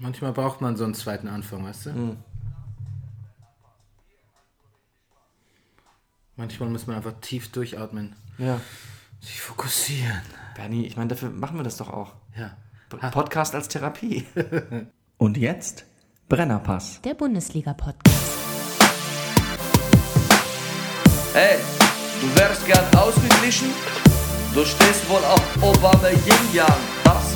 Manchmal braucht man so einen zweiten Anfang, weißt du? Hm. Manchmal muss man einfach tief durchatmen. Ja. Sich fokussieren. Bernie, ich meine, dafür machen wir das doch auch. Ja. P- Podcast als Therapie. Und jetzt Brennerpass. Der Bundesliga-Podcast. Hey, du wärst gern ausgeglichen? Du stehst wohl auf Obama Yin Yang. Das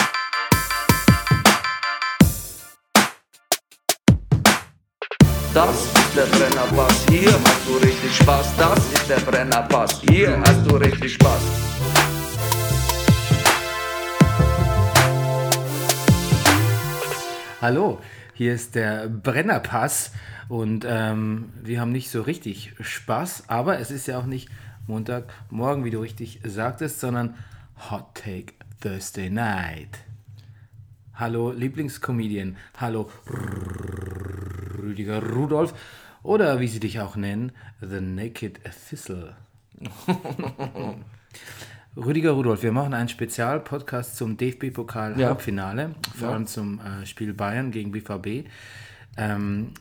Das ist der Brennerpass, hier hast du richtig Spaß. Das ist der Brennerpass, hier hast du richtig Spaß. Hallo, hier ist der Brennerpass und ähm, wir haben nicht so richtig Spaß, aber es ist ja auch nicht Montagmorgen, wie du richtig sagtest, sondern Hot Take Thursday Night. Hallo Lieblingscomedian, hallo Rüdiger Rudolf oder wie sie dich auch nennen, The Naked Thistle. Rüdiger Rudolf, wir machen einen Spezialpodcast zum DFB-Pokal-Halbfinale, vor allem zum äh, Spiel Bayern gegen BVB. Ähm,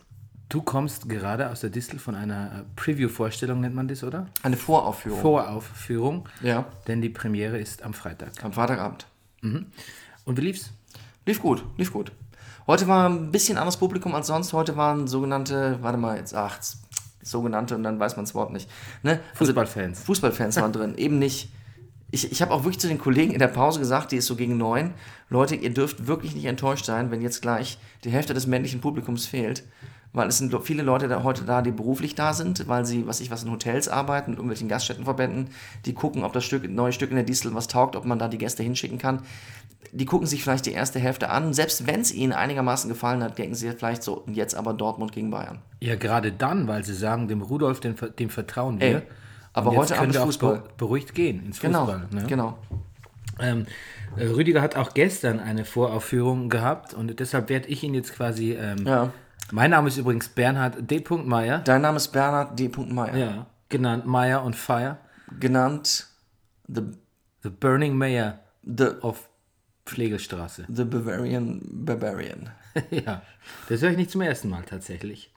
du kommst gerade aus der Distel von einer äh, Preview-Vorstellung, nennt man das, oder? Eine Voraufführung. Voraufführung, Ja, denn die Premiere ist am Freitag. am Freitagabend. Und wie lief's? Lief gut, lief gut. Heute war ein bisschen anderes Publikum als sonst. Heute waren sogenannte, warte mal, jetzt, ach, sogenannte und dann weiß man das Wort nicht. Ne? Also, Fußballfans. Fußballfans waren drin, eben nicht. Ich, ich habe auch wirklich zu den Kollegen in der Pause gesagt, die ist so gegen neun, Leute, ihr dürft wirklich nicht enttäuscht sein, wenn jetzt gleich die Hälfte des männlichen Publikums fehlt. Weil es sind viele Leute da heute da, die beruflich da sind, weil sie, was ich was, in Hotels arbeiten, mit irgendwelchen Gaststättenverbänden, die gucken, ob das Stück, neue Stück in der Distel was taugt, ob man da die Gäste hinschicken kann. Die gucken sich vielleicht die erste Hälfte an. Selbst wenn es ihnen einigermaßen gefallen hat, denken sie vielleicht so, und jetzt aber Dortmund gegen Bayern. Ja, gerade dann, weil sie sagen, dem Rudolf, dem, dem vertrauen wir. Ey, aber Und heute Abend Fußball. be- beruhigt gehen ins Genau, Fußball. ne? genau. Ähm, äh, Rüdiger hat auch gestern eine Voraufführung gehabt und deshalb werde ich ihn jetzt quasi. Ähm, Ja. Mein Name ist übrigens Bernhard D. Meyer. Dein Name ist Bernhard D. Meyer. Ja, genannt Meyer on Fire. Genannt The, The Burning Mayor the, of Pflegelstraße. the Bavarian Barbarian. ja, das höre ich nicht zum ersten Mal tatsächlich.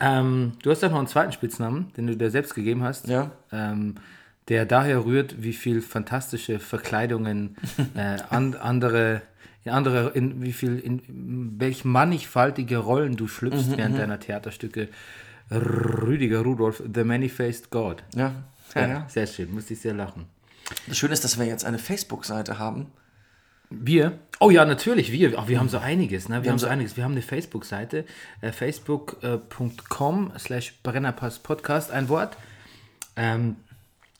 Ähm, du hast auch noch einen zweiten Spitznamen, den du dir selbst gegeben hast. Ja. Ähm, der daher rührt, wie viel fantastische Verkleidungen äh, an, andere, in andere, in wie viel, in welch mannigfaltige Rollen du schlüpfst Mhm, während deiner Theaterstücke. Rüdiger Rudolf, The Many-Faced God. Ja. Ja, ja. Sehr schön, musste ich sehr lachen. Das Schöne ist, dass wir jetzt eine Facebook-Seite haben. Wir? Oh ja, natürlich, wir. Ach, wir haben so einiges, ne? Wir, haben haben so einiges. Wir haben eine Facebook-Seite, äh, facebook.com slash Brennerpass Podcast, ein Wort. Ähm,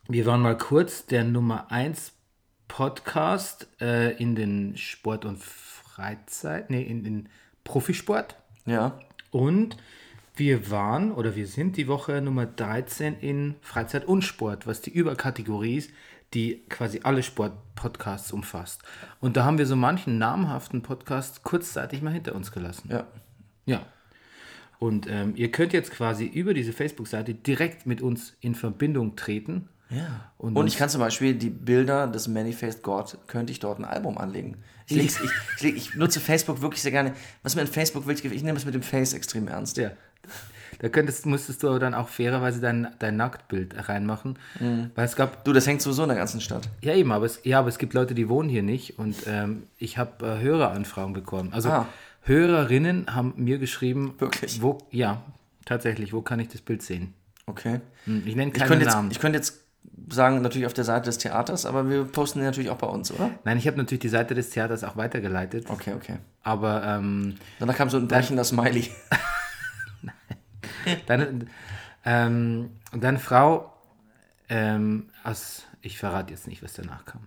wir waren mal kurz der Nummer 1 Podcast äh, in den Sport und Freizeit, nee, in den Profisport. Ja. Und wir waren oder wir sind die Woche Nummer 13 in Freizeit und Sport, was die Überkategorie ist, die quasi alle Sport-Podcasts umfasst. Und da haben wir so manchen namhaften Podcast kurzzeitig mal hinter uns gelassen. Ja. Ja. Und ähm, ihr könnt jetzt quasi über diese Facebook-Seite direkt mit uns in Verbindung treten. Ja. Und Und, ich kann zum Beispiel die Bilder des Manifest God, könnte ich dort ein Album anlegen. Ich, ich, ich, ich nutze Facebook wirklich sehr gerne. Was mir in Facebook will, ich nehme es mit dem Face extrem ernst. Ja. Da könntest, musstest du dann auch fairerweise dein, dein Nacktbild reinmachen. Weil es gab Du, das hängt sowieso in der ganzen Stadt. Ja, eben, aber es, ja, aber es gibt Leute, die wohnen hier nicht und ähm, ich habe äh, Höreranfragen bekommen. Also Ah. Hörerinnen haben mir geschrieben, Wirklich? wo, ja, tatsächlich, wo kann ich das Bild sehen? Okay. Hm, Ich nenne Ich keine könnte, jetzt, Namen. ich könnte jetzt sagen, natürlich auf der Seite des Theaters, aber wir posten den natürlich auch bei uns, oder? Nein, ich habe natürlich die Seite des Theaters auch weitergeleitet, Okay, okay. aber ähm, Danach kam so ein brechender Smiley. deine, ähm, deine Frau ähm, aus, ich verrate jetzt nicht, was danach kam.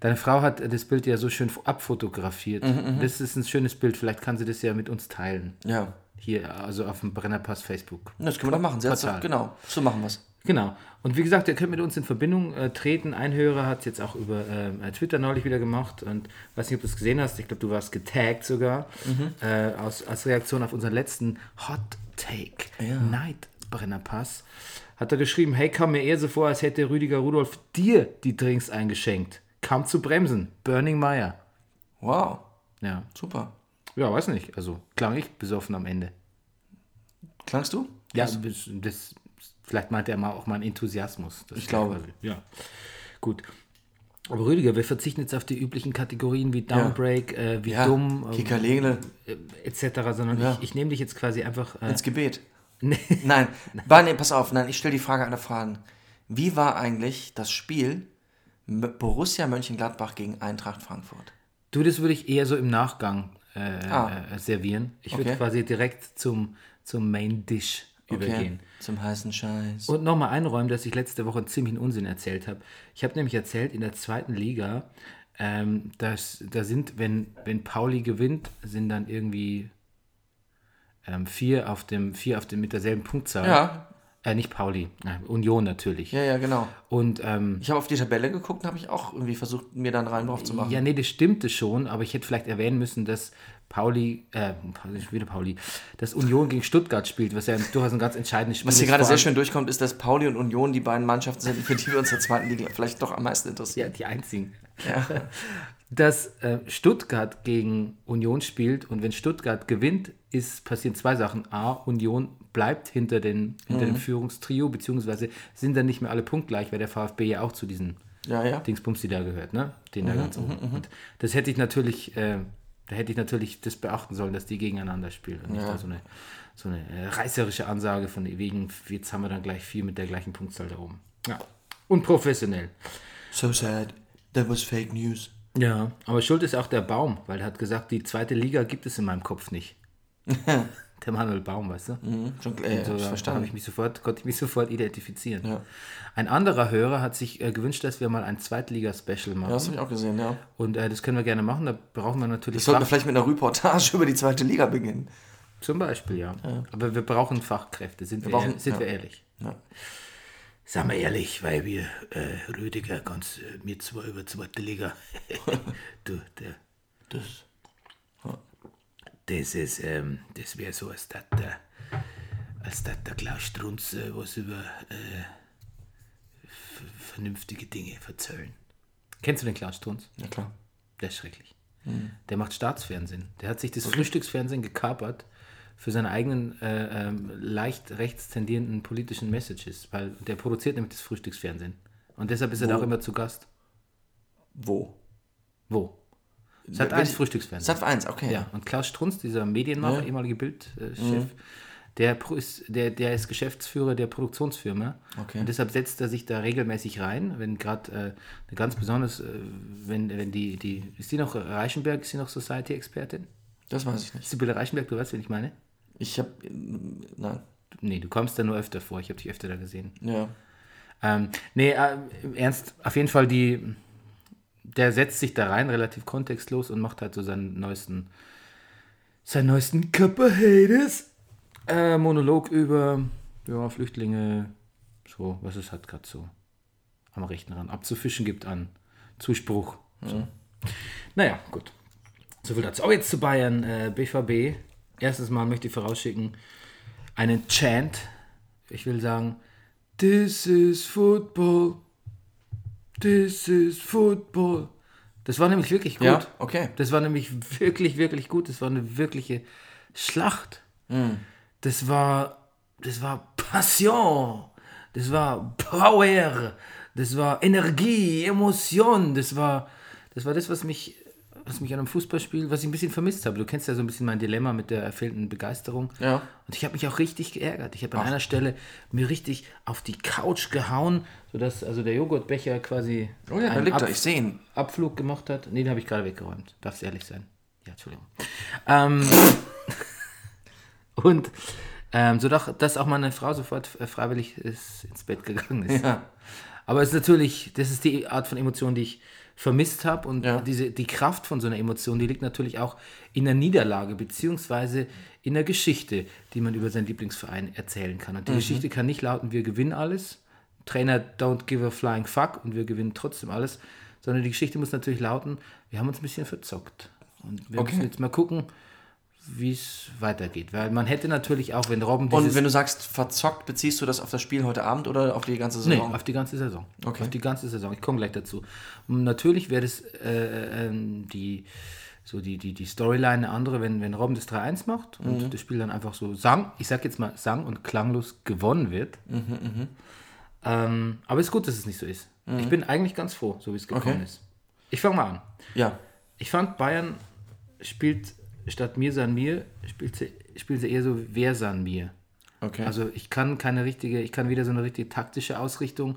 Deine Frau hat das Bild ja so schön abfotografiert. Mhm, das ist ein schönes Bild, vielleicht kann sie das ja mit uns teilen. Ja. Hier, also auf dem Brennerpass Facebook. Das können wir doch machen. Sie doch, genau. So machen wir es. Genau. Und wie gesagt, ihr könnt mit uns in Verbindung äh, treten. Ein Hörer hat es jetzt auch über ähm, äh, Twitter neulich wieder gemacht. Und weiß nicht, ob du es gesehen hast. Ich glaube, du warst getaggt sogar. Äh, aus, als Reaktion auf unseren letzten Hot Take Ja. Night Brennerpass. Hat er geschrieben, hey, kam mir eher so vor, als hätte Rüdiger Rudolf dir die Drinks eingeschenkt. Kam zu bremsen. Burning Meyer. Wow. Ja. Super. Ja, weiß nicht. Also klang ich besoffen am Ende. Klangst du? Ja, das, das, vielleicht meinte er mal auch meinen Enthusiasmus. Das Ich glaube. Ja. Gut. Aber Rüdiger, wir verzichten jetzt auf die üblichen Kategorien wie Downbreak, äh, wie Ja. dumm ähm, äh, etc., sondern Ja. ich, ich nehme dich jetzt quasi einfach. Äh, Ins Gebet. Nein. Nein, nee, pass auf. Nein, ich stelle die Frage aller Fragen. Wie war eigentlich das Spiel Borussia Mönchengladbach gegen Eintracht Frankfurt? du, das würde ich eher so im Nachgang äh, Ah. äh, servieren. Ich würde Okay. quasi direkt zum, zum Main Dish übergehen. Zum heißen Scheiß. Und nochmal einräumen, dass ich letzte Woche einen ziemlichen Unsinn erzählt habe. Ich habe nämlich erzählt, in der zweiten Liga, ähm, dass, da sind, wenn, wenn Pauli gewinnt, sind dann irgendwie ähm, vier auf dem, vier auf dem mit derselben Punktzahl. Ja. Äh, nicht Pauli, nein, Union natürlich. Ja, ja, genau. Und ähm, Ich habe auf die Tabelle geguckt und habe ich auch irgendwie versucht, mir dann rein drauf zu machen. ja, nee, das stimmte schon, aber ich hätte vielleicht erwähnen müssen, dass Pauli, äh, wieder Pauli, dass Union gegen Stuttgart spielt, was ja durchaus ein ganz entscheidendes Spiel Was hier ist. gerade sehr schön durchkommt, ist, dass Pauli und Union die beiden Mannschaften sind, für die wir uns in der zweiten Liga vielleicht doch am meisten Ja, interessieren. die einzigen. Ja. dass äh, Stuttgart gegen Union spielt und wenn Stuttgart gewinnt, ist, passieren zwei Sachen. A, Union bleibt hinter, den, hinter Mhm. dem Führungstrio, beziehungsweise sind dann nicht mehr alle punktgleich, weil der VfB ja auch zu diesen Ja, ja. Dingsbums, die da gehört, ne? Den da Mhm, ganz oben. Und das hätte ich natürlich, äh, da hätte ich natürlich das beachten sollen, dass die gegeneinander spielen. Und nicht Ja. da so eine, so eine äh, reißerische Ansage von wegen, jetzt haben wir dann gleich vier mit der gleichen Punktzahl da oben. Ja. Unprofessionell. So sad. That was fake news. Ja, aber schuld ist auch der Baum, weil er hat gesagt, die zweite Liga gibt es in meinem Kopf nicht. der Manuel Baum, weißt du? Mhm, schon, äh, So, ich da verstanden. ich mich sofort, konnte ich mich sofort identifizieren. Ja. Ein anderer Hörer hat sich äh, gewünscht, dass wir mal ein Zweitliga-Special machen. Ja, das habe ich auch gesehen, ja. Und äh, das können wir gerne machen. Da brauchen wir natürlich Das sollten wir vielleicht mit einer Reportage über die zweite Liga beginnen. zum Beispiel, ja. Aber wir brauchen Fachkräfte, sind wir, brauchen- ehr- sind ja. wir ehrlich. Sagen wir ehrlich, weil wir, äh, Rüdiger, ganz äh, mir zwar über zweite Liga. du, der, Das. Das ist, ähm, das wäre so, als dass der, als dass der Klaus Strunz äh, was über äh, vernünftige Dinge verzöllen. Kennst du den Klaus Strunz? Ja, klar. Der ist schrecklich. Der macht Staatsfernsehen. Der hat sich das Frühstücksfernsehen gekapert für seine eigenen äh, ähm, leicht rechts tendierenden politischen Messages, weil der produziert nämlich das Frühstücksfernsehen. Und deshalb ist er da auch immer zu Gast. Wo? Wo? Sat Wel- 1 Frühstücksfernsehen. Sat 1, okay. Ja, und Klaus Strunz, dieser Medienmacher, Ja. ehemalige Bildchef, der, pro- ist, der, der ist Geschäftsführer der Produktionsfirma. Okay. Und deshalb setzt er sich da regelmäßig rein, wenn gerade äh, eine ganz besonders, äh, wenn, wenn die, die, ist die noch Reichenberg, ist sie noch Society-Expertin? Das weiß ich nicht. Sibylle Reichenberg, du weißt, wen ich meine? Ich habe. Nein. Nee, du kommst da nur öfter vor, ich habe dich öfter da gesehen. Ja. Ähm, nee, äh, im Ernst, auf jeden Fall die, der setzt sich da rein, relativ kontextlos und macht halt so seinen neuesten, seinen neuesten Copperheads äh, Monolog über, ja, Flüchtlinge, so, was es halt gerade so am rechten Rand abzufischen gibt an Zuspruch. So. Naja, gut. Soviel dazu. Aber jetzt zu Bayern, äh, BVB. Erstes Mal möchte ich vorausschicken, einen Chant. Ich will sagen, This is football. This is football. Das war nämlich wirklich gut. Ja, okay. Das war nämlich wirklich, wirklich gut. Das war eine wirkliche Schlacht. Das war, das war Passion. Das war Power. Das war Energie, Emotion. Das war, das war das, was mich was mich an einem Fußballspiel, was ich ein bisschen vermisst habe. Du kennst ja so ein bisschen mein Dilemma mit der fehlenden Begeisterung. Ja. Und ich habe mich auch richtig geärgert. Ich habe an einer Stelle mir richtig auf die Couch gehauen, sodass also der Joghurtbecher quasi Oh ja, einen Ab-. Abflug gemacht hat. Nee, den habe ich gerade weggeräumt. Darfst ehrlich sein. Ja, Entschuldigung. Ähm, und ähm, so doch, dass auch meine Frau sofort äh, freiwillig ist, ins Bett gegangen ist. Ja. Aber es ist natürlich, das ist die Art von Emotion, die ich vermisst habe. Und Ja. diese, die Kraft von so einer Emotion, die liegt natürlich auch in der Niederlage, beziehungsweise in der Geschichte, die man über seinen Lieblingsverein erzählen kann. Und die Geschichte kann nicht lauten, wir gewinnen alles. Trainer don't give a flying fuck und wir gewinnen trotzdem alles. Sondern die Geschichte muss natürlich lauten, wir haben uns ein bisschen verzockt. Und wir Okay. müssen jetzt mal gucken, wie es weitergeht. Weil man hätte natürlich auch, wenn Robben Und wenn du sagst verzockt, beziehst du das auf das Spiel heute Abend oder auf die ganze Nee, Saison? auf die ganze Saison. Okay. Auf die ganze Saison. Ich komme gleich dazu. Und natürlich wäre das äh, ähm, die, so die, die, die Storyline eine andere, wenn, wenn Robben das 3-1 macht und Mhm. das Spiel dann einfach so sang, ich sag jetzt mal sang und klanglos gewonnen wird. Mhm, Ähm, aber es ist gut, dass es nicht so ist. Ich bin eigentlich ganz froh, so wie es gekommen Okay. ist. Ich fange mal an. ja. Ich fand, Bayern spielt statt mir san mir, spielt sie, spielt sie eher so wer san mir. Okay. Also ich kann keine richtige, ich kann weder so eine richtige taktische Ausrichtung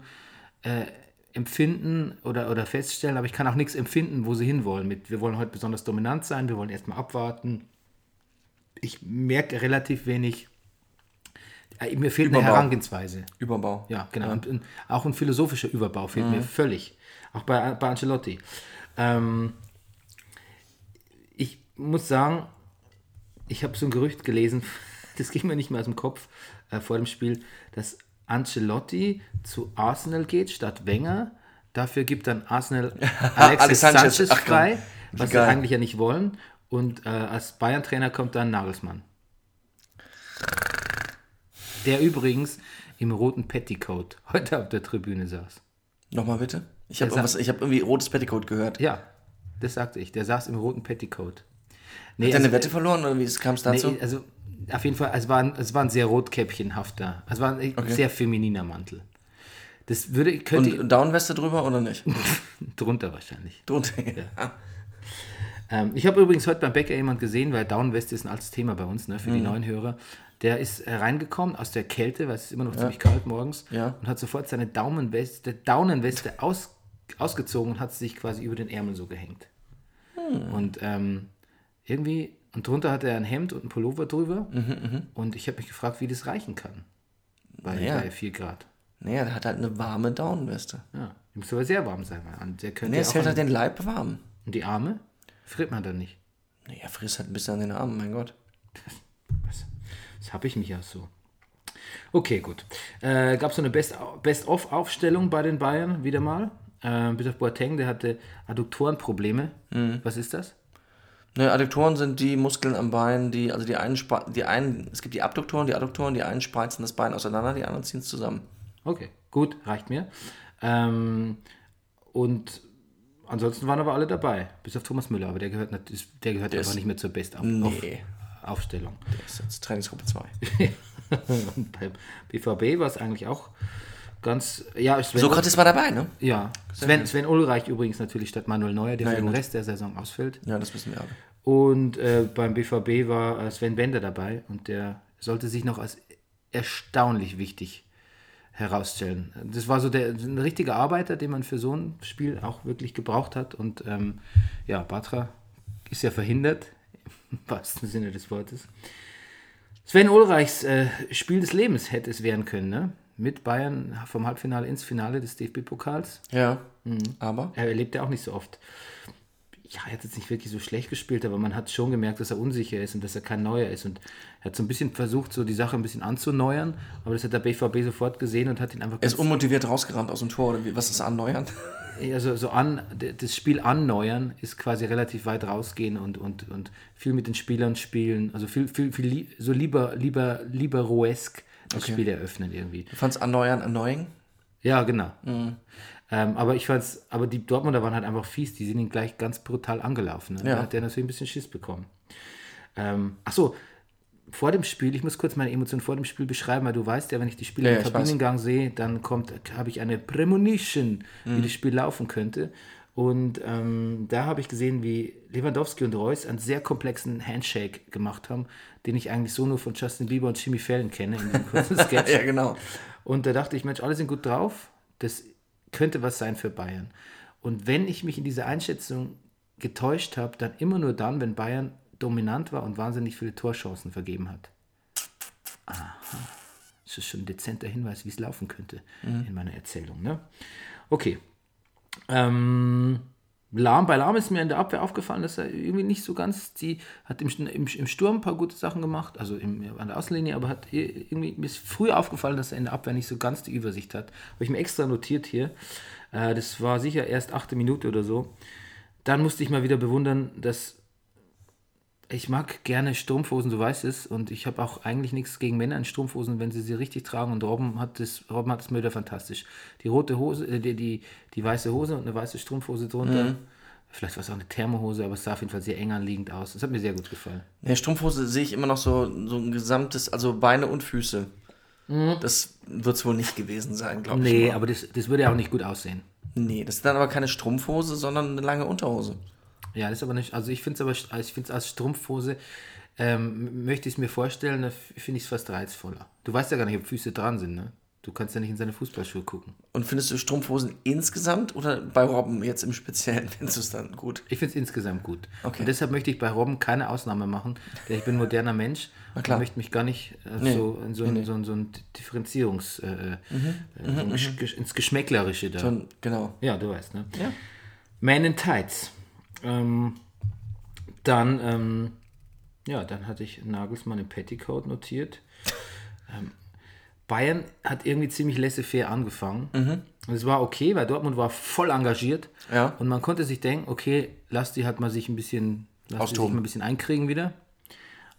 äh, empfinden oder, oder feststellen, aber ich kann auch nichts empfinden, wo sie hinwollen. Mit, wir wollen heute besonders dominant sein, wir wollen erstmal abwarten. Ich merke relativ wenig, äh, mir fehlt eine Überbau. Herangehensweise. Überbau. Ja, genau. Und, und auch ein philosophischer Überbau fehlt Mhm. mir völlig. Auch bei, bei Ancelotti. Ähm, muss sagen, ich habe so ein Gerücht gelesen, das ging mir nicht mehr aus dem Kopf äh, vor dem Spiel, dass Ancelotti zu Arsenal geht statt Wenger. Dafür gibt dann Arsenal Alexis Alex Sanchez. Sanchez, Ach frei, was sie eigentlich ja nicht wollen. Und äh, als Bayern-Trainer kommt dann Nagelsmann. Der übrigens im roten Petticoat heute auf der Tribüne saß. Nochmal bitte? Ich habe hab irgendwie rotes Petticoat gehört. Ja, das sagte ich. Der saß im roten Petticoat. Nee, Hat er eine also- Wette verloren oder wie kam es dazu? Nee, also auf jeden Fall, es war ein, es war ein sehr rotkäppchenhafter, es war ein sehr femininer Mantel. Das würde, könnte Und Downweste drüber oder nicht? drunter wahrscheinlich. Drunter. Ähm, ich habe übrigens heute beim Bäcker jemand gesehen, weil Downweste ist ein altes Thema bei uns, ne, für Mhm. die neuen Hörer. Der ist äh, reingekommen aus der Kälte, weil es ist immer noch ziemlich kalt morgens, Ja. und hat sofort seine Daumenweste, Daunenweste aus, ausgezogen und hat sie sich quasi über den Ärmel so gehängt. Hm. Und ähm, irgendwie, und drunter hat er ein Hemd und einen Pullover drüber. Mhm, Und ich habe mich gefragt, wie das reichen kann. Bei, Naja. bei 4 Grad. Naja, der hat halt eine warme Downweste. Ja, die muss aber sehr warm sein. weil Der könnte Nee, ja es hält halt den Leib warm. und die Arme friert man dann nicht. Naja, frisst halt ein bisschen an den Armen, mein Gott. Was, das habe ich mich ja so. Okay, gut. Äh, Gab es so eine Best- Best-of-Aufstellung bei den Bayern wieder mal. Äh, bis auf Boateng, der hatte Adduktorenprobleme. Mhm. Was ist das? Ne, Adduktoren sind die Muskeln am Bein, die, also die einen, die einen, es gibt die Abduktoren, die Adduktoren, die einen spreizen das Bein auseinander, die anderen ziehen es zusammen. Okay, gut, reicht mir. Ähm, und ansonsten waren aber alle dabei, bis auf Thomas Müller, aber der gehört, der gehört einfach ist- nicht mehr zur Best-Auf- Nee. Auf- Aufstellung. Das ist jetzt Trainingsgruppe 2. und beim BVB war es eigentlich auch ganz. Ja, Sven, Sokrates war dabei, ne? ja. Sven, Sven Ulreich übrigens natürlich statt Manuel Neuer, der Na für ja, den gut. Rest der Saison ausfällt. Ja, das wissen wir alle. Und äh, beim BVB war äh, Sven Bender dabei und der sollte sich noch als erstaunlich wichtig herausstellen. Das war so der, ein richtiger Arbeiter, den man für so ein Spiel auch wirklich gebraucht hat. Und ähm, ja, Batra ist ja verhindert, im wahrsten Sinne des Wortes. Sven Ulreichs äh, Spiel des Lebens hätte es werden können, ne? Mit Bayern vom Halbfinale ins Finale des DFB-Pokals. Ja. Mhm. Aber? Er erlebt ja auch nicht so oft. Ja, er hat jetzt nicht wirklich so schlecht gespielt, aber man hat schon gemerkt, dass er unsicher ist und dass er kein Neuer ist. Und er hat so ein bisschen versucht, so die Sache ein bisschen anzuneuern, aber das hat der BVB sofort gesehen und hat ihn einfach Er ist unmotiviert rausgerannt aus dem Tor, oder wie? Was ist anneuern? also so an, das Spiel anneuern ist quasi relativ weit rausgehen und, und, und viel mit den Spielern spielen, also viel, viel, viel so lieber, lieber, lieber roesk das Okay. Spiel eröffnen irgendwie. Du fandst anneuern annoying? Ja, genau. Mhm. Ähm, aber ich fand's, aber die Dortmunder waren halt einfach fies, die sind ihn gleich ganz brutal angelaufen. Ne? Ja. Da hat der natürlich ein bisschen Schiss bekommen. Ähm, ach so, vor dem Spiel, ich muss kurz meine Emotionen vor dem Spiel beschreiben, weil du weißt ja, wenn ich die Spiele Ja, im Kabinengang sehe, dann kommt, habe ich eine Premonition, Mhm. wie das Spiel laufen könnte. Und ähm, da habe ich gesehen, wie Lewandowski und Reus einen sehr komplexen Handshake gemacht haben, den ich eigentlich so nur von Justin Bieber und Jimmy Fallon kenne in Sketch. Ja, genau. Und da dachte ich, Mensch, alle sind gut drauf. Das könnte was sein für Bayern. Und wenn ich mich in dieser Einschätzung getäuscht habe, dann immer nur dann, wenn Bayern dominant war und wahnsinnig viele Torchancen vergeben hat. Aha. Das ist schon ein dezenter Hinweis, wie es laufen könnte in meiner Erzählung. Ne? Okay. Ähm, Lahm, bei Lahm ist mir in der Abwehr aufgefallen, dass er irgendwie nicht so ganz die, hat im, im, im Sturm ein paar gute Sachen gemacht, also im, an der Außenlinie, aber hat irgendwie mir ist früher aufgefallen, dass er in der Abwehr nicht so ganz die Übersicht hat. Habe ich mir extra notiert hier. Äh, das war sicher erst achte Minute oder so. Dann musste ich mal wieder bewundern, dass ich mag gerne Strumpfhosen, du weißt es, und ich habe auch eigentlich nichts gegen Männer in Strumpfhosen, wenn sie sie richtig tragen. Und Robben hat das, Robben hat das Möder fantastisch. Die rote Hose, äh, die, die, die weiße Hose und eine weiße Strumpfhose drunter. Vielleicht war es auch eine Thermohose, aber es sah auf jeden Fall sehr eng anliegend aus. Das hat mir sehr gut gefallen. Ja, Strumpfhose sehe ich immer noch so, so ein gesamtes, also Beine und Füße. Das wird es wohl nicht gewesen sein, glaube ich. Nee, aber das, das würde ja auch nicht gut aussehen. Nee, das ist dann aber keine Strumpfhose, sondern eine lange Unterhose. Ja, das ist aber nicht, also ich finde es aber, ich finde es als Strumpfhose, ähm, möchte ich es mir vorstellen, da finde ich es fast reizvoller. Du weißt ja gar nicht, ob Füße dran sind, ne? Du kannst ja nicht in seine Fußballschuhe gucken. Und findest du Strumpfhosen insgesamt oder bei Robben jetzt im Speziellen findest du es dann gut? Ich finde es insgesamt gut. Okay. Und deshalb möchte ich bei Robben keine Ausnahme machen, denn ich bin ein moderner Mensch und möchte mich gar nicht äh, Nee. so in so, ein- so, ein- so ein Differenzierungs, äh, äh, so ein Gesch- ins Geschmäcklerische da. Schon, genau. Ja, du weißt, ne? Ja. Man in Tights. Ähm, dann, ähm, ja, dann hatte ich Nagelsmann im Petticoat notiert. Ähm, Bayern hat irgendwie ziemlich laissez-faire angefangen. Und es war okay, weil Dortmund war voll engagiert. Ja. Und man konnte sich denken, okay, lass die halt mal sich ein bisschen, lass die sich mal ein bisschen einkriegen wieder.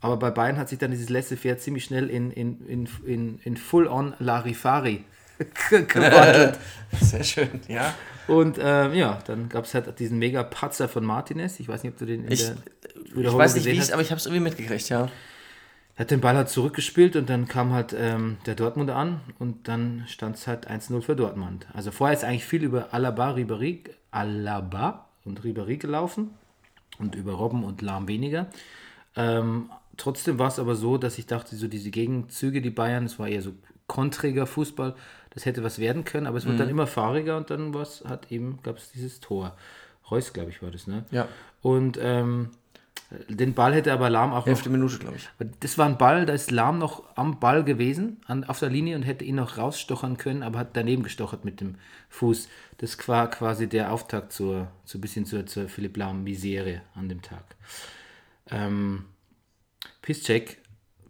Aber bei Bayern hat sich dann dieses laissez-faire ziemlich schnell in, in, in, in, in full-on Larifari gewandelt. Sehr schön, ja. Und ähm, ja, dann gab es halt diesen mega Patzer von Martinez. Ich weiß nicht, ob du den in Ich, der ich Wiederholung weiß nicht, wie hast. aber ich habe es irgendwie mitgekriegt, ja. Er hat den Ball halt zurückgespielt und dann kam halt ähm, der Dortmunder an und dann stand es halt 1-0 für Dortmund. Also vorher ist eigentlich viel über Alaba, Ribéry, Alaba und Ribéry gelaufen und über Robben und Lahm weniger. Ähm, trotzdem war es aber so, dass ich dachte, so diese Gegenzüge, die Bayern, es war eher so kontriger Fußball, das hätte was werden können, aber es wurde dann immer fahriger und dann war's, hat eben, gab es dieses Tor. Reus, glaube ich, war das, ne? Ja. Und ähm, den Ball hätte aber Lahm auch Hälfte Minute, glaube ich. das war ein Ball, da ist Lahm noch am Ball gewesen, an, auf der Linie und hätte ihn noch rausstochern können, aber hat daneben gestochert mit dem Fuß. Das war quasi der Auftakt zur, so ein bisschen zur, zur Philipp Lahm-Misere an dem Tag. Ähm, Piszczek,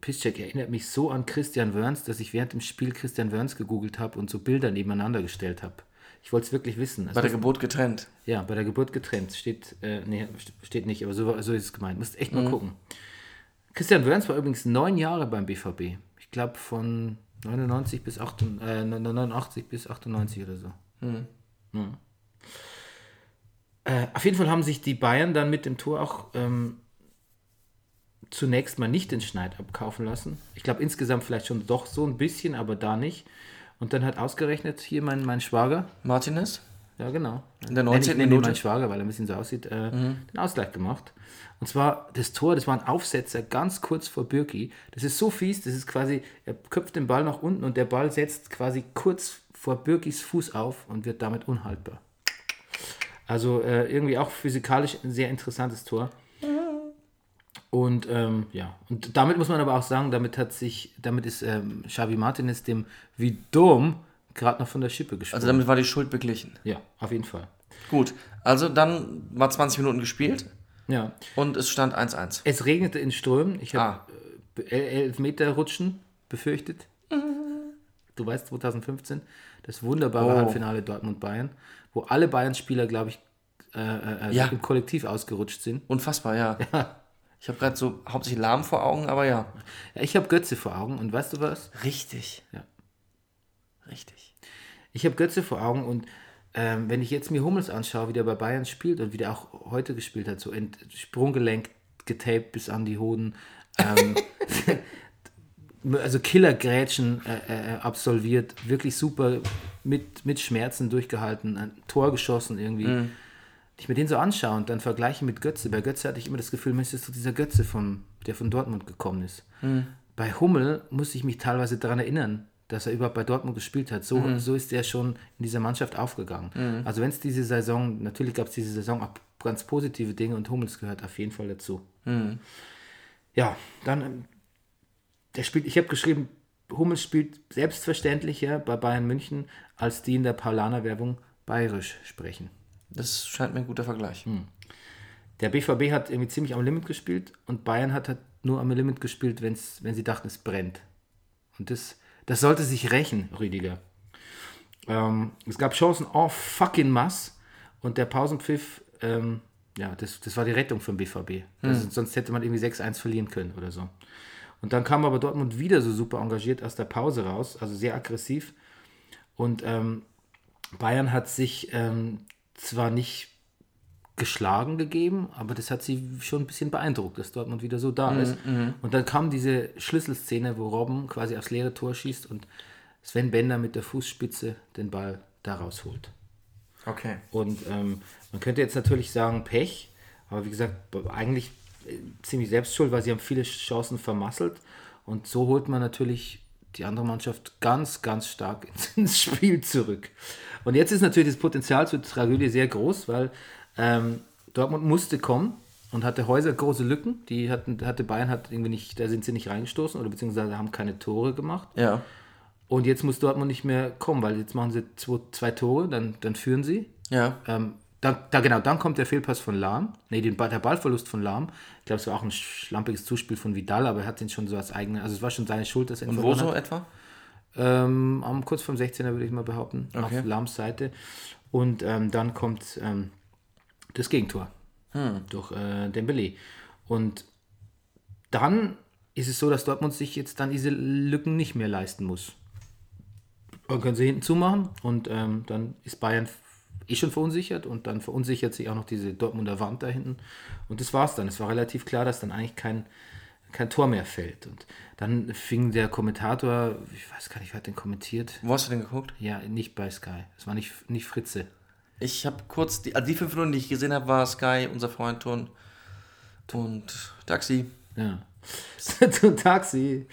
Piszczek erinnert mich so an Christian Wörns, dass ich während dem Spiel Christian Wörns gegoogelt habe und so Bilder nebeneinander gestellt habe. Ich wollte es wirklich wissen. Also Bei der Geburt getrennt. ja, bei der Geburt getrennt. Steht, äh, nee, steht nicht, aber so, so ist es gemeint. Müsst echt mal gucken. Christian Wörns war übrigens neun Jahre beim BVB. Ich glaube von 99 bis 88, äh, 89 bis 98 oder so. Ja. Äh, auf jeden Fall haben sich die Bayern dann mit dem Tor auch ähm, zunächst mal nicht den Schneid abkaufen lassen. Ich glaube insgesamt vielleicht schon doch so ein bisschen, aber da nicht. Und dann hat ausgerechnet hier mein, mein Schwager, Martinez? ja, genau. In der Nenn ich- 19. nenn ihn Minute? meinen Schwager, weil er ein bisschen so aussieht, äh, den Ausgleich gemacht. Und zwar das Tor, das war ein Aufsetzer ganz kurz vor Birki. Das ist so fies, das ist quasi, er köpft den Ball nach unten und der Ball setzt quasi kurz vor Birkis Fuß auf und wird damit unhaltbar. Also äh, irgendwie auch physikalisch ein sehr interessantes Tor. Und ähm, ja, und damit muss man aber auch sagen, damit hat sich, damit ist ähm, Xavi Martinez dem Vidom gerade noch von der Schippe gesprungen. Also damit war die Schuld beglichen. ja, auf jeden Fall. Gut, also dann war 20 Minuten gespielt Ja, und es stand 1-1. es regnete in Strömen. Ich Ah. habe äh, elf Meter rutschen befürchtet. Du weißt, 2015, das wunderbare Oh. Halbfinale Dortmund-Bayern, wo alle Bayern-Spieler, glaube ich, äh, äh, Ja. im Kollektiv ausgerutscht sind. Unfassbar, ja. Ich habe gerade so hauptsächlich Lahm vor Augen, aber ja. Ja, ich habe Götze vor Augen und weißt du was? Richtig. Ja. Richtig. Ich habe Götze vor Augen und ähm, wenn ich jetzt mir Hummels anschaue, wie der bei Bayern spielt und wie der auch heute gespielt hat, so Sprunggelenk getaped bis an die Hoden, ähm, also Killergrätschen äh, äh, absolviert, wirklich super mit, mit Schmerzen durchgehalten, ein Tor geschossen irgendwie. Ich mir den so anschaue und dann vergleiche mit Götze, bei Götze hatte ich immer das Gefühl, Mensch, das ist so dieser Götze, von, der von Dortmund gekommen ist. Bei Hummel muss ich mich teilweise daran erinnern, dass er überhaupt bei Dortmund gespielt hat. So, so ist er schon in dieser Mannschaft aufgegangen. Also wenn es diese Saison, natürlich gab es diese Saison auch ganz positive Dinge und Hummels gehört auf jeden Fall dazu. Ja, dann, ähm, der spielt, ich habe geschrieben, Hummels spielt selbstverständlicher bei Bayern München, als die in der Paulaner-Werbung bayerisch sprechen. Das scheint mir ein guter Vergleich. Der BVB hat irgendwie ziemlich am Limit gespielt und Bayern hat halt nur am Limit gespielt, wenn's, wenn sie dachten, es brennt. Und das, das sollte sich rächen, Rüdiger. Ähm, es gab Chancen en fucking mass und der Pausenpfiff, ähm, ja, das, das war die Rettung vom BVB. Das, Sonst hätte man irgendwie 6-1 verlieren können oder so. Und dann kam aber Dortmund wieder so super engagiert aus der Pause raus, also sehr aggressiv. Und ähm, Bayern hat sich ähm, zwar nicht geschlagen gegeben, aber das hat sie schon ein bisschen beeindruckt, dass Dortmund wieder so da ist. Und dann kam diese Schlüsselszene, wo Robben quasi aufs leere Tor schießt und Sven Bender mit der Fußspitze den Ball da rausholt. Okay. Und ähm, man könnte jetzt natürlich sagen, Pech, aber wie gesagt, eigentlich äh, ziemlich selbst schuld, weil sie haben viele Chancen vermasselt. Und so holt man natürlich die andere Mannschaft ganz, ganz stark ins Spiel zurück. Und jetzt ist natürlich das Potenzial zur Tragödie sehr groß, weil ähm, Dortmund musste kommen und hatte Häuser große Lücken. Die hatten, hatte Bayern hat irgendwie nicht, da sind sie nicht reingestoßen oder beziehungsweise haben keine Tore gemacht. Ja. Und jetzt muss Dortmund nicht mehr kommen, weil jetzt machen sie zwei, zwei Tore, dann, dann führen sie. Ja. Ähm, da, da genau, dann kommt der Fehlpass von Lahm. Nee, den, der Ballverlust von Lahm. Ich glaube, es war auch ein schlampiges Zuspiel von Vidal, aber er hat den schon so als eigene, also es war schon seine Schuld, dass er ihn Und wo so etwa? Ähm, am kurz vom 16er würde ich mal behaupten, Okay. auf Lahms Seite. Und ähm, dann kommt ähm, das Gegentor Hm. durch äh, Dembele. Und dann ist es so, dass Dortmund sich jetzt dann diese Lücken nicht mehr leisten muss. Dann können sie hinten zumachen und ähm, dann ist Bayern eh schon verunsichert und dann verunsichert sich auch noch diese Dortmunder Wand da hinten. Und das war's dann. Es war relativ klar, dass dann eigentlich kein, kein Tor mehr fällt. Und dann fing der Kommentator, ich weiß gar nicht, wer hat den kommentiert? Wo hast du denn geguckt? Ja, nicht bei Sky. Es war nicht, nicht Fritze. Ich habe kurz, die, also die fünf Minuten, die ich gesehen habe, war Sky, unser Freund und, und Taxi. Ja. Zum Taxi.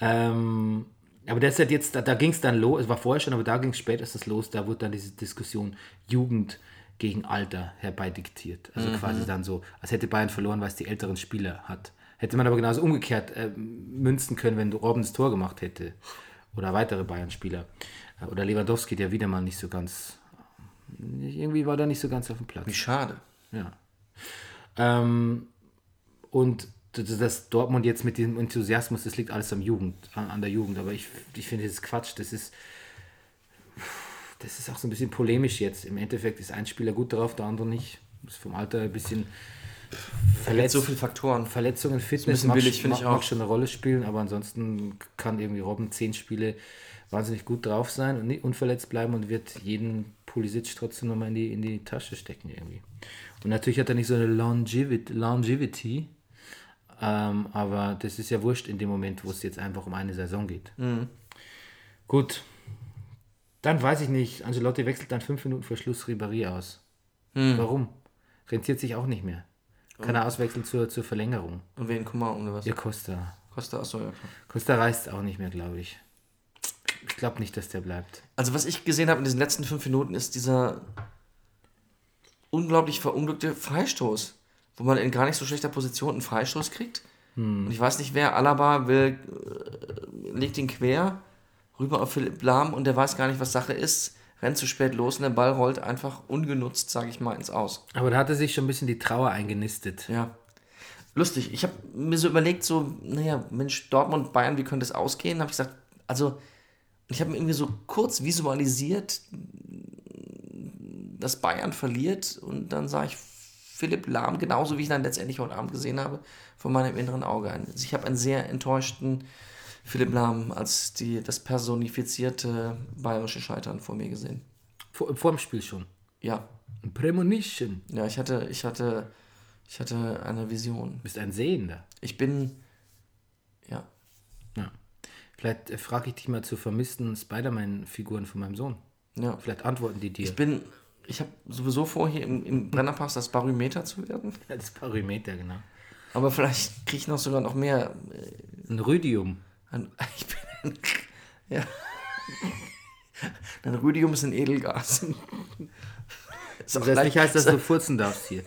Ähm, aber das hat jetzt, da, da ging es dann los, es war vorher schon, aber da ging es das los, da wurde dann diese Diskussion Jugend gegen Alter herbeidiktiert. Also quasi dann so, als hätte Bayern verloren, weil es die älteren Spieler hat. Hätte man aber genauso umgekehrt äh, münzen können, wenn Robben das Tor gemacht hätte. Oder weitere Bayern-Spieler. Äh, Oder Lewandowski, der wieder mal nicht so ganz, irgendwie war der nicht so ganz auf dem Platz. Wie schade. Ja. Ähm, und das, das Dortmund jetzt mit diesem Enthusiasmus, das liegt alles am Jugend, an, an der Jugend. Aber ich, ich finde, das ist Quatsch. Das ist, das ist auch so ein bisschen polemisch jetzt. Im Endeffekt ist ein Spieler gut drauf, der andere nicht. Ist vom Alter ein bisschen verletzt. So viele Faktoren. Verletzungen, Fitness mag, billig, finde ich mag, mag auch. schon eine Rolle spielen, aber ansonsten kann irgendwie Robben zehn Spiele wahnsinnig gut drauf sein und nicht unverletzt bleiben und wird jeden Pulisic trotzdem nochmal in die, in die Tasche stecken irgendwie. Und natürlich hat er nicht so eine Longevity, Longevity ähm, aber das ist ja wurscht in dem Moment, wo es jetzt einfach um eine Saison geht. Mhm. Gut, dann weiß ich nicht, Angelotti wechselt dann fünf Minuten vor Schluss Ribéry aus. Mhm. Warum? Rentiert sich auch nicht mehr. Kann er auswechseln zur, zur Verlängerung. Und wen Kummer oder was? Ja, Costa. Costa, achso, ja. klar. Costa reißt auch nicht mehr, glaube ich. Ich glaube nicht, dass der bleibt. Also was ich gesehen habe in diesen letzten fünf Minuten ist dieser unglaublich verunglückte Freistoß, wo man in gar nicht so schlechter Position einen Freistoß kriegt. Und ich weiß nicht wer, Alaba will, äh, legt ihn quer rüber auf Philipp Lahm und der weiß gar nicht, was Sache ist, rennt zu spät los und der Ball rollt einfach ungenutzt, sage ich mal, ins Aus. Aber da hatte sich schon ein bisschen die Trauer eingenistet. Ja. Lustig. Ich habe mir so überlegt, so, naja, Mensch, Dortmund, Bayern, wie könnte es ausgehen? Habe ich gesagt, also, ich habe mir irgendwie so kurz visualisiert, dass Bayern verliert und dann sah ich Philipp Lahm, genauso wie ich ihn dann letztendlich heute Abend gesehen habe, vor meinem inneren Auge ein. Also ich habe einen sehr enttäuschten Philipp Lahm als die, das personifizierte bayerische Scheitern vor mir gesehen. Vor, vor dem Spiel schon. Ja, Ein Premonition. ja, ich hatte, ich hatte, ich hatte eine Vision. Du bist ein Sehender. Ich bin, ja, Ja. Vielleicht äh, frage ich dich mal zu vermissten Spider-Man-Figuren von meinem Sohn. ja. Vielleicht antworten die dir. Ich bin Ich habe sowieso vor, hier im, im Brennerpass das Barometer zu werden. Das Parimeter, genau. Aber vielleicht kriege ich noch sogar noch mehr. Ein Rhodium. An, ich bin ein, ja. Ein Rhodium ist ein Edelgas. Ist Das leicht, nicht heißt, dass du furzen darfst hier.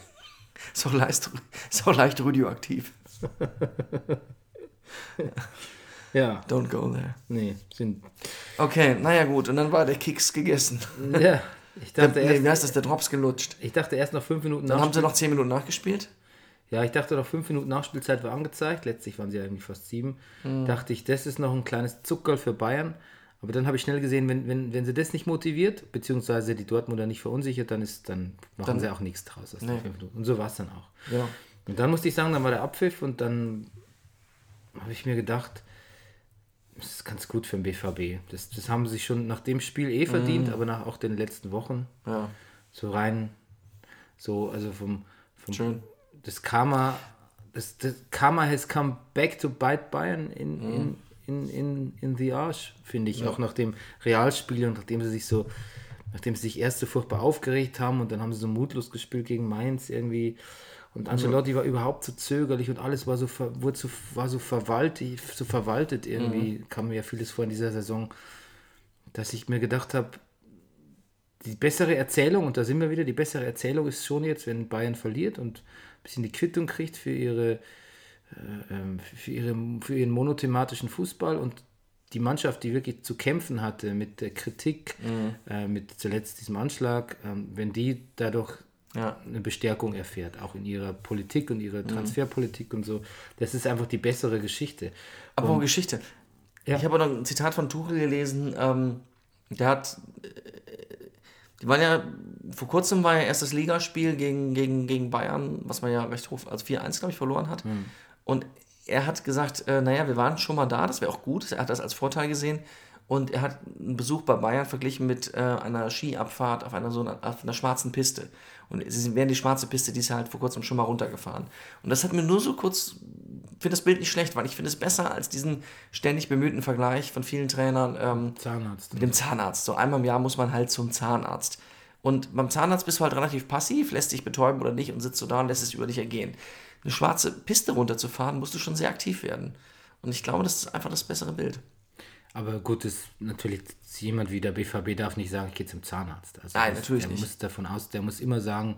ist, auch leicht, ist auch leicht radioaktiv. Ja, Don't go there. nee, sind. Okay, naja gut, und dann war der Keks gegessen. Ja, ich Der, dachte, nee, wie erst, heißt das, der Drops gelutscht. ich dachte erst noch fünf Minuten Dann haben sie noch 10 Minuten nachgespielt. Ja, ich dachte noch fünf Minuten Nachspielzeit war angezeigt. Letztlich waren sie irgendwie fast sieben. Hm. Dachte ich, das ist noch ein kleines Zuckerl für Bayern. Aber dann habe ich schnell gesehen, wenn, wenn, wenn sie das nicht motiviert, beziehungsweise die Dortmunder nicht verunsichert, dann, ist, dann machen Dann- sie auch nichts draus aus den Nee. fünf Minuten. Und so war es dann auch. Ja. Und dann musste ich sagen, dann war der Abpfiff und dann habe ich mir gedacht, das ist ganz gut für den BVB. Das, das haben sie schon nach dem Spiel eh Mhm. verdient, aber nach auch den letzten Wochen Ja, so rein, so, also vom, vom schön. Das Karma, das, das Karma has come back to bite Bayern in, Mhm. in, in, in, in the arsch, finde ich. Auch nach dem Realspiel und nachdem sie sich so, nachdem sie sich erst so furchtbar aufgeregt haben und dann haben sie so mutlos gespielt gegen Mainz irgendwie. Und Ancelotti war überhaupt so zögerlich und alles war so, ver, wurde so, war so verwaltet, so verwaltet irgendwie, kam mir ja vieles vor in dieser Saison, dass ich mir gedacht habe, die bessere Erzählung, und da sind wir wieder, die bessere Erzählung ist schon jetzt, wenn Bayern verliert und bisschen die Quittung kriegt für ihre, äh, ähm, für ihre für ihren monothematischen Fußball und die Mannschaft, die wirklich zu kämpfen hatte mit der Kritik, äh, mit zuletzt diesem Anschlag, ähm, wenn die dadurch Ja. eine Bestärkung erfährt, auch in ihrer Politik und ihrer Transferpolitik und so, das ist einfach die bessere Geschichte. Aber Geschichte. Ja. Ich habe auch noch ein Zitat von Tuchel gelesen. Ähm, der hat. äh, Die waren ja. Vor kurzem war ja erst das Ligaspiel gegen, gegen, gegen Bayern, was man ja recht hoch, also 4-1, glaube ich, verloren hat. Und er hat gesagt, äh, naja, wir waren schon mal da, das wäre auch gut. Er hat das als Vorteil gesehen. Und er hat einen Besuch bei Bayern verglichen mit äh, einer Skiabfahrt auf einer so einer, auf einer schwarzen Piste. Und sie wären die schwarze Piste, die ist halt vor kurzem schon mal runtergefahren. Und das hat mir nur so kurz, finde das Bild nicht schlecht, weil ich finde es besser als diesen ständig bemühten Vergleich von vielen Trainern ähm, Zahnarzt. mit dem Zahnarzt. So einmal im Jahr muss man halt zum Zahnarzt. Und beim Zahnarzt bist du halt relativ passiv, lässt dich betäuben oder nicht und sitzt so da und lässt es über dich ergehen. Eine schwarze Piste runterzufahren, musst du schon sehr aktiv werden. Und ich glaube, das ist einfach das bessere Bild. Aber gut, ist natürlich jemand wie der BVB darf nicht sagen, ich gehe zum Zahnarzt. Also Nein, das- natürlich der nicht. Muss davon aus, der muss immer sagen,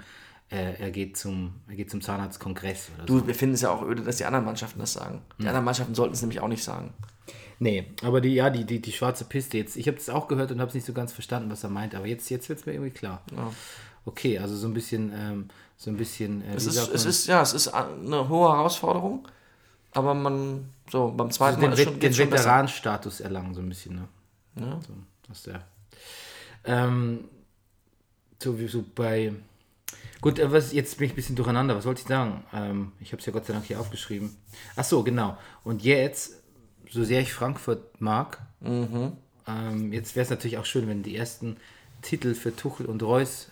äh, er geht zum, er geht zum Zahnarztkongress Du, so. wir finden es ja auch öde, dass die anderen Mannschaften das sagen. Die anderen Mannschaften sollten es nämlich auch nicht sagen. Nee, aber die, ja, die, die, die schwarze Piste jetzt, ich habe das auch gehört und habe es nicht so ganz verstanden, was er meint, aber jetzt, jetzt wird es mir irgendwie klar. Okay, also so ein bisschen, ähm, so ein bisschen, äh, Es ist, es ist, ja, es ist eine hohe Herausforderung, aber man, so, beim zweiten also den, Mal ist schon, den geht's schon besser. Veteranstatus erlangen, so ein bisschen, ne? Ja. So, das ist der. Ähm, so wie so bei. Gut, äh, was, jetzt bin ich ein bisschen durcheinander. Was wollte ich sagen? Ähm, ich habe es ja Gott sei Dank hier aufgeschrieben. Ach so, genau. Und jetzt, so sehr ich Frankfurt mag, Mhm. ähm, jetzt wäre es natürlich auch schön, wenn die ersten Titel für Tuchel und Reus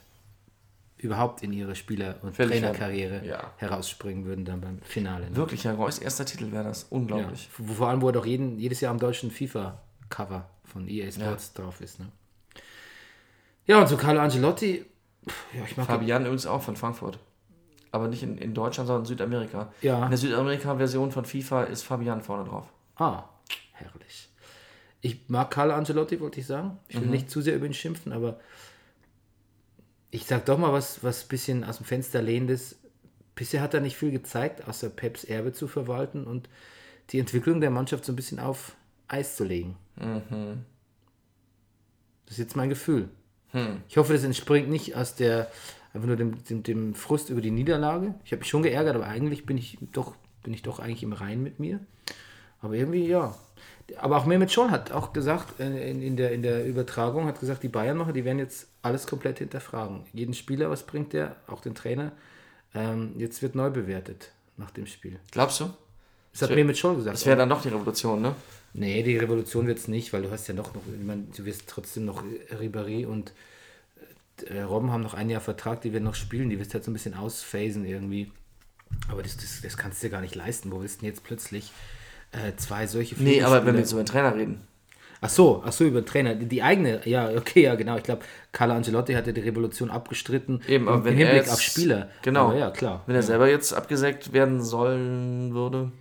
überhaupt in ihre Spieler- und Fällig Trainerkarriere. Ja. herausspringen würden dann beim Finale. Ne? Wirklich, Herr Reus, erster Titel wäre das. Ja. Unglaublich. Wo- Vor allem, wo er doch jeden, jedes Jahr am deutschen FIFA-Cover von EA Sports drauf ist. Ne? Ja, und so Carlo Angelotti, ja, ich mag Fabian übrigens auch von Frankfurt. Aber nicht in, in Deutschland, sondern in Südamerika. Ja. In der Südamerika-Version von FIFA ist Fabian vorne drauf. Ah, herrlich. Ich mag Carlo Angelotti, wollte ich sagen. Ich will Mhm. nicht zu sehr über ihn schimpfen, aber ich sag doch mal was, was ein bisschen aus dem Fenster lehnendes. Bisher hat er nicht viel gezeigt, außer Peps Erbe zu verwalten und die Entwicklung der Mannschaft so ein bisschen auf Eis zu legen. Mhm. Das ist jetzt mein Gefühl. Hm. Ich hoffe, das entspringt nicht aus der einfach nur dem, dem, dem Frust über die Niederlage. Ich habe mich schon geärgert, aber eigentlich bin ich doch bin ich doch eigentlich im Reinen mit mir. Aber irgendwie ja. Aber auch Mehmet Scholl hat auch gesagt äh, in, in, der, in der Übertragung hat gesagt, die Bayernmacher, die werden jetzt alles komplett hinterfragen. Jeden Spieler, was bringt der, auch den Trainer. Ähm, jetzt wird neu bewertet nach dem Spiel. Glaubst du? Das hat wär- Mehmet Scholl gesagt. Das wäre dann doch die Revolution, ne? Nee, die Revolution wird es nicht, weil du hast ja noch, noch ich meine, du wirst trotzdem noch äh, Ribéry und äh, Robben haben noch ein Jahr Vertrag, die werden noch spielen, die wirst halt so ein bisschen ausphasen irgendwie. Aber das, das, das kannst du dir gar nicht leisten. Wo willst du denn jetzt plötzlich äh, zwei solche Nee, aber wenn wir Flügelspieler- jetzt über den Trainer reden. Ach so, ach so, über den Trainer. Die, eigene, ja, okay, ja, genau. Ich glaube, Carlo Ancelotti hatte die Revolution abgestritten. Eben, aber im, wenn im er Hinblick jetzt- auf Spieler. Genau. Aber ja, klar. Wenn er selber jetzt abgesägt werden sollen würde.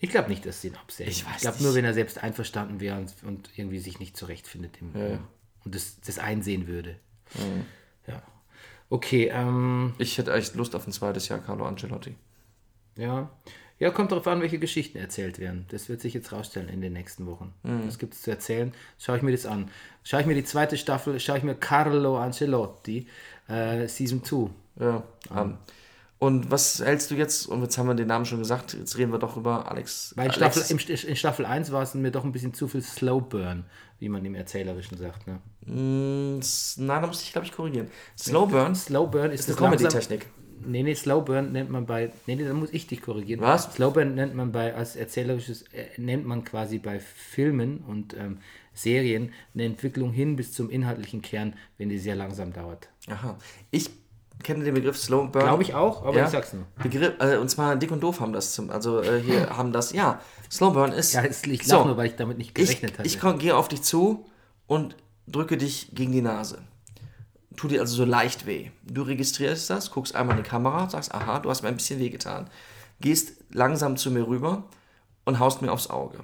Ich glaube nicht, dass sie ihn absägen. Ich weiß Ich glaube nur, wenn er selbst einverstanden wäre und, und irgendwie sich nicht zurechtfindet im, ja. und das, das einsehen würde. Ja. Okay, ähm, Ich hätte echt Lust auf ein zweites Jahr Carlo Ancelotti. ja. Ja, kommt darauf an, welche Geschichten erzählt werden. Das wird sich jetzt rausstellen in den nächsten Wochen. Mhm. Was gibt es zu erzählen? Schaue ich mir das an. Schaue ich mir die zweite Staffel, schaue ich mir Carlo Ancelotti, äh, Season 2. Ja, an. Und was hältst du jetzt, und jetzt haben wir den Namen schon gesagt, jetzt reden wir doch über Alex. Weil in Alex Staffel, in Staffel 1 war es mir doch ein bisschen zu viel Slow Burn, wie man im Erzählerischen sagt. Ne? Mm, Nein, da muss ich, glaube ich, korrigieren. Slow Burn ist Slow Burn ist, eine das langsam- Comedy-Technik. Nee, nee, Slow Burn nennt man bei. Nee, nee, da muss ich dich korrigieren. Was? Slow Burn nennt man bei, als erzählerisches, äh, nennt man quasi bei Filmen und ähm, Serien eine Entwicklung hin bis zum inhaltlichen Kern, wenn die sehr langsam dauert. Aha. Ich kenne den Begriff Slow Burn. Glaube ich auch, aber Ja. ich sag's nur. Begriff, äh, und zwar Dick und Doof haben das zum, also äh, hier haben das, ja, Slow Burn ist. Ja, ich So. lach nur, weil ich damit nicht ich, gerechnet hatte. ich gehe auf dich zu und drücke dich gegen die Nase. Tut dir also so leicht weh. Du registrierst das, guckst einmal in die Kamera, sagst, aha, du hast mir ein bisschen weh getan. Gehst langsam zu mir rüber und haust mir aufs Auge.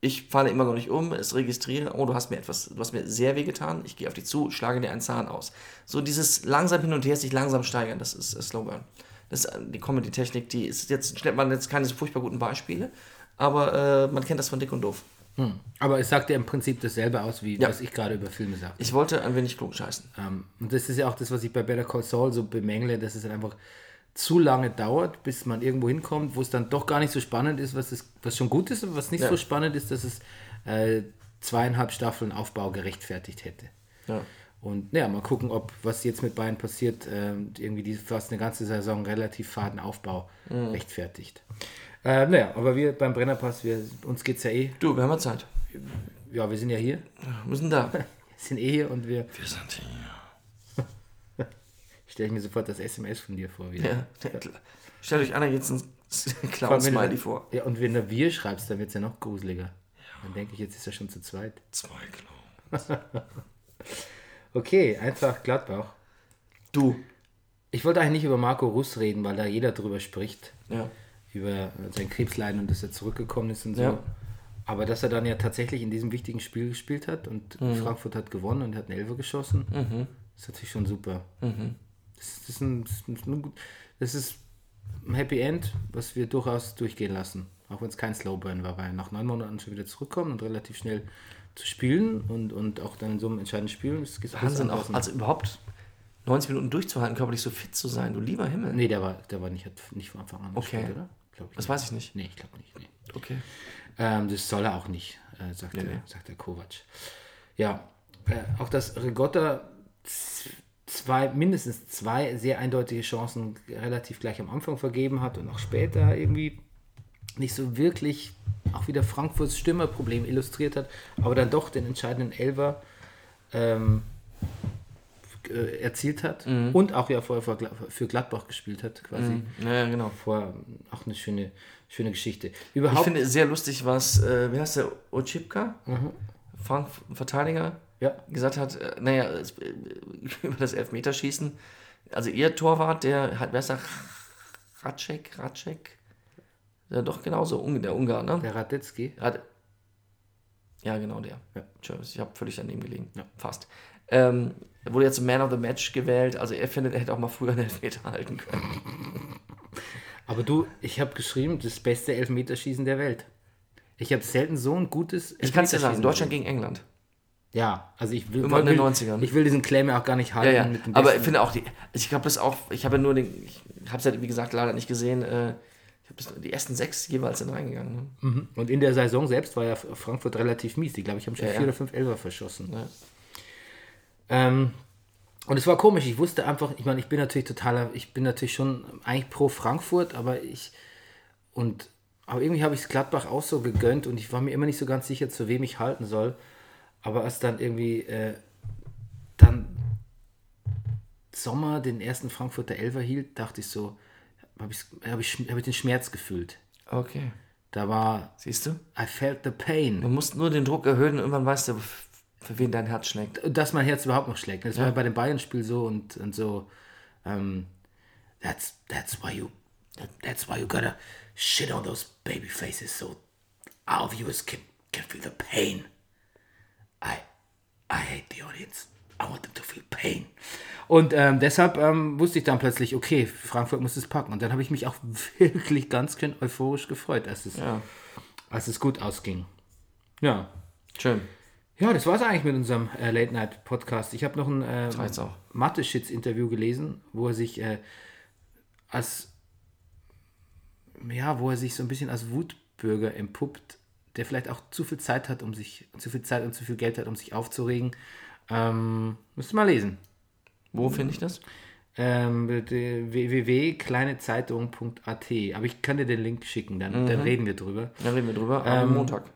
Ich falle immer noch nicht um, es registriere, oh, du hast mir etwas, du hast mir sehr weh getan, ich gehe auf dich zu, schlage dir einen Zahn aus. So dieses langsam hin und her, sich langsam steigern, das ist Slow Burn. Das ist die Comedy-Technik, die ist jetzt, stellt man jetzt keine so furchtbar guten Beispiele, aber äh, man kennt das von Dick und Doof. Aber es sagt ja im Prinzip dasselbe aus, wie Ja. was ich gerade über Filme sage. Ich wollte ein wenig klug scheißen. Ähm, und das ist ja auch das, was ich bei Better Call Saul so bemängle, dass es halt einfach zu lange dauert, bis man irgendwo hinkommt, wo es dann doch gar nicht so spannend ist, was, es, was schon gut ist, aber was nicht Ja. so spannend ist, dass es äh, zweieinhalb Staffeln Aufbau gerechtfertigt hätte. Ja. Und ja, mal gucken, ob was jetzt mit Bayern passiert, ähm, irgendwie die fast eine ganze Saison relativ faden Aufbau Mhm. rechtfertigt. Äh, naja, aber wir beim Brennerpass, wir, uns geht es ja eh, Du, wir haben ja Zeit. ja, wir sind ja hier, Wir müssen da. wir sind eh hier und wir, Wir sind hier. stelle ich mir sofort das SMS von dir vor wieder. Ja. Stellt euch Anna jetzt ein Clown-Smiley vor. Ja, und wenn du wir schreibst, dann wird es ja noch gruseliger. Dann denke ich, jetzt ist er schon zu zweit. Zwei Clowns. Okay, einfach Gladbach. Du. Ich wollte eigentlich nicht über Marco Russ reden, weil da jeder drüber spricht. Ja. Über sein Krebsleiden und dass er zurückgekommen ist und so. Ja. Aber dass er dann ja tatsächlich in diesem wichtigen Spiel gespielt hat und Mhm. Frankfurt hat gewonnen und hat einen Elfer geschossen, ist natürlich schon super. Mhm. Das, das, ist ein, das, ist ein, Happy End, was wir durchaus durchgehen lassen. Auch wenn es kein Slowburn war, weil er nach neun Monaten schon wieder zurückkommt und relativ schnell zu spielen und, und auch dann in so einem entscheidenden Spiel. Das Wahnsinn auch. Also überhaupt 90 Minuten durchzuhalten, körperlich so fit zu sein. Du lieber Himmel. Nee, der war, der war nicht, hat nicht von Anfang an Okay. gespielt, oder? Glaub ich Das nicht. weiß ich nicht. Nee, ich glaube nicht. Nee. Okay. Ähm, das soll er auch nicht, äh, sagt, Nee, der, nee. sagt der Kovac. Ja, äh, auch dass Rigotta z- zwei, mindestens zwei sehr eindeutige Chancen relativ gleich am Anfang vergeben hat und auch später irgendwie nicht so wirklich auch wieder Frankfurts Stürmerproblem illustriert hat, aber dann doch den entscheidenden Elver ähm, äh, erzielt hat Mhm. und auch ja vorher für Gla- für Gladbach gespielt hat, quasi. Ja, ja, genau. Vor auch eine schöne, schöne Geschichte. Ich Überhaupt, finde sehr lustig, was, äh, wie heißt der, Ochipka? Frank Verteidiger? ja, gesagt hat, äh, naja, äh, über das Elfmeterschießen, also ihr Torwart, der hat, wer ist der? Ratschek, Ratschek? Ja, doch genauso, der Ungar, ne? der Radetzky. Hat, ja, genau der. Ja. Ich habe völlig daneben gelegen. Ja. Fast. Ähm, wurde jetzt zum Man of the Match gewählt, also er findet, er hätte auch mal früher einen Elfmeter halten können. Aber du, ich habe geschrieben, das beste Elfmeterschießen der Welt. Ich habe selten so ein gutes Ich kann es dir sagen, Elfmeterschießen Deutschland gegen England. Ja, also ich will, Immer in den 90ern. ich will diesen Claim ja auch gar nicht Ja, halten. ja. dem Aber ich finde auch, die, ich habe das auch, ich habe ja nur den, ich habe es ja wie gesagt leider nicht gesehen, äh, ich habe die ersten sechs jeweils sind reingegangen. Ne? Mhm. Und in der Saison selbst war ja Frankfurt relativ mies. Die, glaube ich, haben schon Ja, vier ja. oder fünf Elfer verschossen. Ähm, und es war komisch. Ich wusste einfach, ich meine, ich bin natürlich totaler, ich bin natürlich schon eigentlich pro Frankfurt, aber ich und aber irgendwie habe ich es Gladbach auch so gegönnt und ich war mir immer nicht so ganz sicher, zu wem ich halten soll. Aber als dann irgendwie äh, dann Sommer den ersten Frankfurter Elfer hielt, dachte ich so, habe ich, hab ich, hab ich den Schmerz gefühlt. Okay. Da war, Siehst du? I felt the pain. Du musst nur den Druck erhöhen und irgendwann weißt du, für wen dein Herz schlägt. dass mein Herz überhaupt noch schlägt. Das war bei dem Bayern-Spiel so und, und so. Ähm, that's, that's why you that, that's why you gotta shit on those baby faces so our viewers can, can feel the pain. I, I hate the audience. I want them to feel pain. Und ähm, deshalb ähm, wusste ich dann plötzlich, okay, Frankfurt muss es packen. Und dann habe ich mich auch wirklich ganz schön euphorisch gefreut, als es, Ja. als es gut ausging. Ja. Schön. Ja, das war es eigentlich mit unserem äh, Late-Night-Podcast. Ich habe noch ein äh. Mathe-Shits-Interview gelesen, wo er sich äh, als ja, wo er sich so ein bisschen als Wutbürger empuppt, der vielleicht auch zu viel Zeit hat, um sich, zu viel Zeit und zu viel Geld hat, um sich aufzuregen. Ähm, müsst ihr mal lesen. Wo finde ich das? Ähm, www.kleinezeitung.at. Aber ich kann dir den Link schicken, dann, dann reden wir drüber. Da reden wir drüber. Am Ähm, Montag.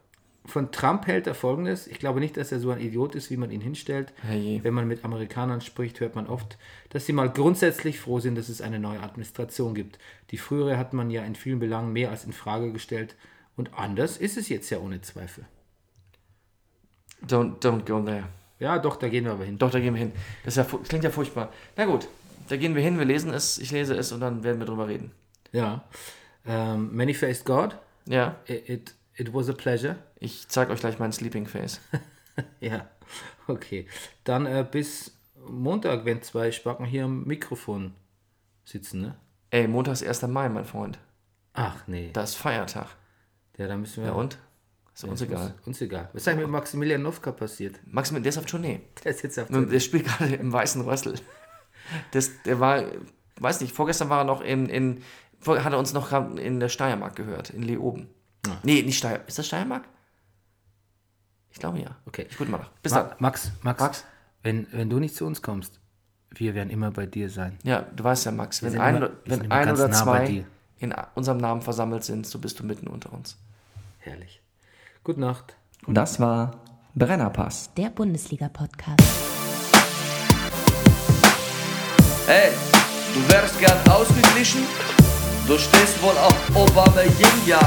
Von Trump hält er folgendes: Ich glaube nicht, dass er so ein Idiot ist, wie man ihn hinstellt. Herrje. Wenn man mit Amerikanern spricht, hört man oft, dass sie mal grundsätzlich froh sind, dass es eine neue Administration gibt. Die frühere hat man ja in vielen Belangen mehr als in Frage gestellt. Und anders ist es jetzt ja ohne Zweifel. Don't, don't go there. Ja, doch, da gehen wir aber hin. Doch, da gehen wir hin. Das, ja, fu- klingt ja furchtbar. Na gut, da gehen wir hin, wir lesen es, ich lese es und dann werden wir drüber reden. Ja. Ähm, Many-Faced God, Ja, it, it, it was a pleasure. ich zeige euch gleich mein Sleeping Face. Ja, okay. Dann äh, bis Montag, wenn zwei Spacken hier am Mikrofon sitzen, ne? Ey, Montag ist 1. Mai, mein Freund. Ach nee. Das ist Feiertag. Ja, dann müssen wir. Ja und? Ist uns egal. Uns egal. Was ist eigentlich mit Maximilian Nowka passiert? Maximilian, der ist auf Tournee. Der ist jetzt auf Der spielt gerade im Weißen Rössel. Das, der war, weiß nicht, vorgestern war er noch in, in hat er uns noch in der Steiermark gehört, in Leoben. Nee, nicht Steiermark. Ist das Steiermark? Ich glaube ja. Okay. Ich gucke mal nach. Bis Ma dann. Max, Max, Max? Wenn, wenn du nicht zu uns kommst, wir werden immer bei dir sein. Ja, du weißt ja, Max, wenn sind ein, immer- wir wenn ein oder nah bei zwei dir. in unserem Namen versammelt sind, so bist du mitten unter uns. Herrlich. Gute Nacht. Das war Brennerpass. Der Bundesliga-Podcast. Hey, du wärst gern ausgeglichen? Du stehst wohl auf Obama Yin Yang.